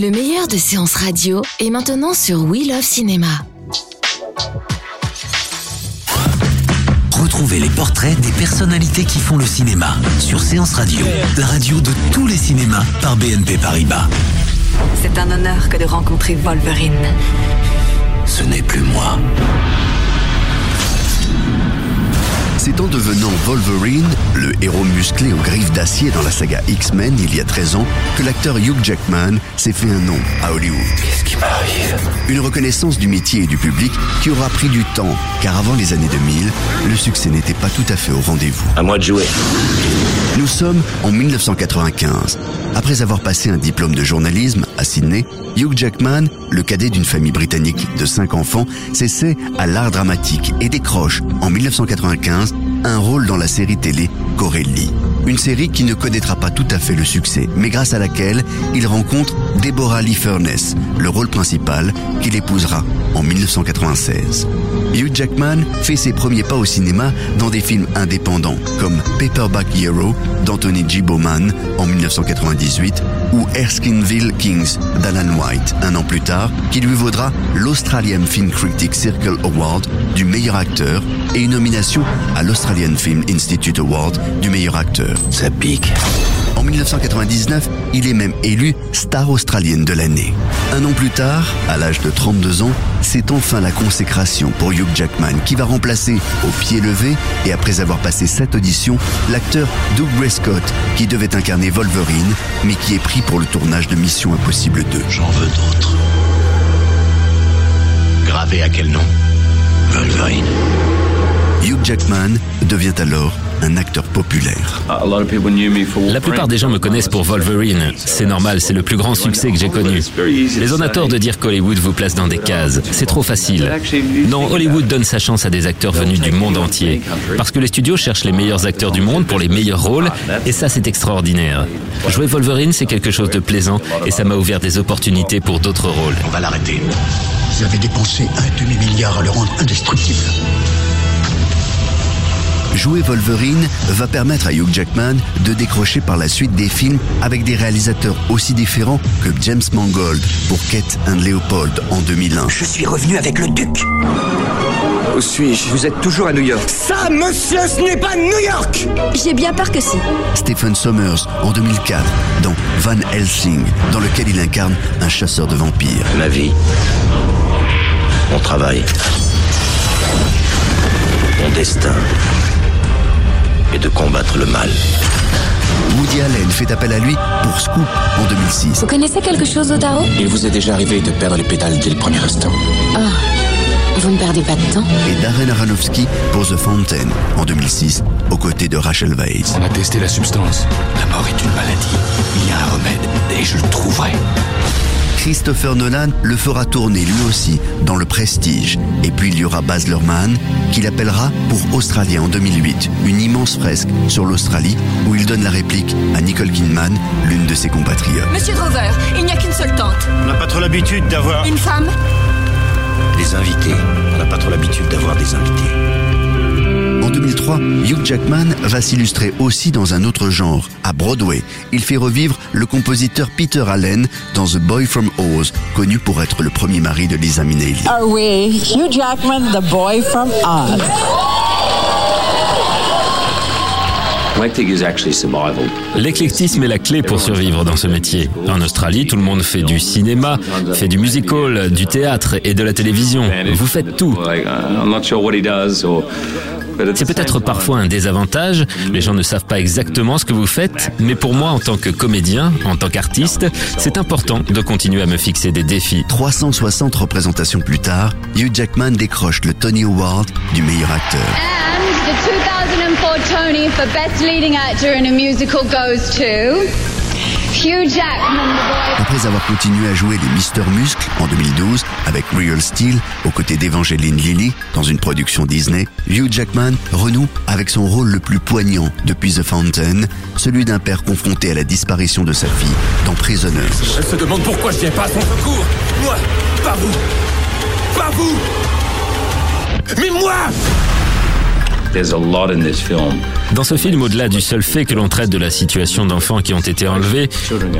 Le meilleur de séances radio est maintenant sur We Love Cinéma. Retrouvez les portraits des personnalités qui font le cinéma sur Séance Radio, la radio de tous les cinémas par BNP Paribas. C'est un honneur que de rencontrer Wolverine. Ce n'est plus moi. C'est en devenant Wolverine, le héros musclé aux griffes d'acier dans la saga X-Men il y a 13 ans, que l'acteur Hugh Jackman s'est fait un nom à Hollywood. Qu'est-ce qui m'arrive? Une reconnaissance du métier et du public qui aura pris du temps, car avant les années 2000, le succès n'était pas tout à fait au rendez-vous. À moi de jouer. Nous sommes en 1995. Après avoir passé un diplôme de journalisme à Sydney, Hugh Jackman, le cadet d'une famille britannique de cinq enfants, s'essaie à l'art dramatique et décroche en 1995 un rôle dans la série télé Corelli. Une série qui ne connaîtra pas tout à fait le succès, mais grâce à laquelle il rencontre Deborah Lee Furness, le rôle principal qu'il épousera en 1996. Hugh Jackman fait ses premiers pas au cinéma dans des films indépendants comme Paperback Hero d'Anthony G. Bowman en 1998 ou Erskineville Kings d'Alan White un an plus tard, qui lui vaudra l'Australian Film Critic Circle Award du meilleur acteur et une nomination à l'Australian Film Institute Award du meilleur acteur. Ça pique. En 1999, il est même élu star australienne de l'année. Un an plus tard, à l'âge de 32 ans, c'est enfin la consécration pour Hugh Jackman qui va remplacer au pied levé et après avoir passé cette audition, l'acteur Doug Prescott qui devait incarner Wolverine mais qui est pris pour le tournage de Mission Impossible 2. J'en veux d'autres. Gravé à quel nom? Wolverine. Jackman devient alors un acteur populaire. La plupart des gens me connaissent pour Wolverine. C'est normal, c'est le plus grand succès que j'ai connu. Les on a tort de dire qu'Hollywood vous place dans des cases. C'est trop facile. Non, Hollywood donne sa chance à des acteurs venus du monde entier. Parce que les studios cherchent les meilleurs acteurs du monde pour les meilleurs rôles, et ça c'est extraordinaire. Jouer Wolverine, c'est quelque chose de plaisant, et ça m'a ouvert des opportunités pour d'autres rôles. On va l'arrêter. Vous avez dépensé un demi-milliard à le rendre indestructible. Jouer Wolverine va permettre à Hugh Jackman de décrocher par la suite des films avec des réalisateurs aussi différents que James Mangold pour Kate and Leopold en 2001. Je suis revenu avec le duc. Où suis-je? Vous êtes toujours à New York. Ça, monsieur, ce n'est pas New York J'ai bien peur que si. Stephen Sommers en 2004 dans Van Helsing, dans lequel il incarne un chasseur de vampires. Ma vie. Mon travail. Mon destin. Et de combattre le mal. Woody Allen fait appel à lui pour Scoop en 2006. Vous connaissez quelque chose au tarot Il vous est déjà arrivé de perdre les pédales dès le premier instant. Vous ne perdez pas de temps Et Darren Aronofsky pour The Fountain en 2006, aux côtés de Rachel Weisz. On a testé la substance. La mort est une maladie. Il y a un remède et je le trouverai. Christopher Nolan le fera tourner lui aussi dans Le Prestige. Et puis il y aura Baz Luhrmann qu'il appellera pour Australia en 2008, une immense fresque sur l'Australie où il donne la réplique à Nicole Kidman, l'une de ses compatriotes. Monsieur Drover, il n'y a qu'une seule tente. On n'a pas trop l'habitude d'avoir Une femme Les invités. On n'a pas trop l'habitude d'avoir des invités. En 2003, Hugh Jackman va s'illustrer aussi dans un autre genre, à Broadway. Il fait revivre le compositeur Peter Allen dans The Boy from Oz, connu pour être le premier mari de Lisa Minnelli. Are we Hugh Jackman, the boy from Oz? L'éclectisme est la clé pour survivre dans ce métier. En Australie, tout le monde fait du cinéma, fait du musical, du théâtre et de la télévision. Vous faites tout. C'est peut-être parfois un désavantage, les gens ne savent pas exactement ce que vous faites, mais pour moi en tant que comédien, en tant qu'artiste, c'est important de continuer à me fixer des défis. 360 représentations plus tard, Hugh Jackman décroche le Tony Award du meilleur acteur. And the 2004 Tony Tony for Best Leading Actor in a Musical goes to Hugh Jackman, Après avoir continué à jouer les Mister Muscle en 2012 avec Real Steel aux côtés d'Evangeline Lilly dans une production Disney, Hugh Jackman renoue avec son rôle le plus poignant depuis The Fountain, celui d'un père confronté à la disparition de sa fille dans Prisoners. Elle se demande pourquoi je viens pas à son secours. Moi, pas vous. Pas vous. Mais moi dans ce film, au-delà du seul fait que l'on traite de la situation d'enfants qui ont été enlevés,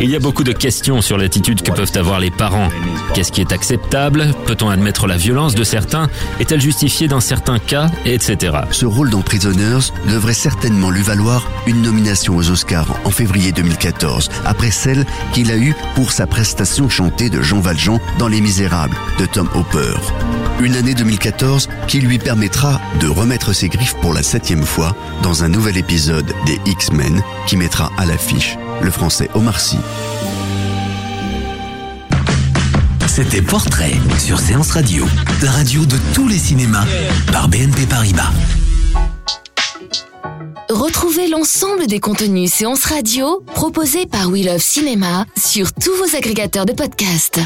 il y a beaucoup de questions sur l'attitude que peuvent avoir les parents. Qu'est-ce qui est acceptable? Peut-on admettre la violence de certains? Est-elle justifiée dans certains cas? Etc. Ce rôle dans Prisoners devrait certainement lui valoir une nomination aux Oscars en février 2014, après celle qu'il a eue pour sa prestation chantée de Jean Valjean dans Les Misérables de Tom Hopper. Une année 2014 qui lui permettra de remettre ses griffes pour la septième fois dans un nouvel épisode des X-Men qui mettra à l'affiche le français Omar Sy. C'était Portrait sur Séance Radio, la radio de tous les cinémas par BNP Paribas. Retrouvez l'ensemble des contenus Séance Radio proposés par We Love Cinéma sur tous vos agrégateurs de podcasts.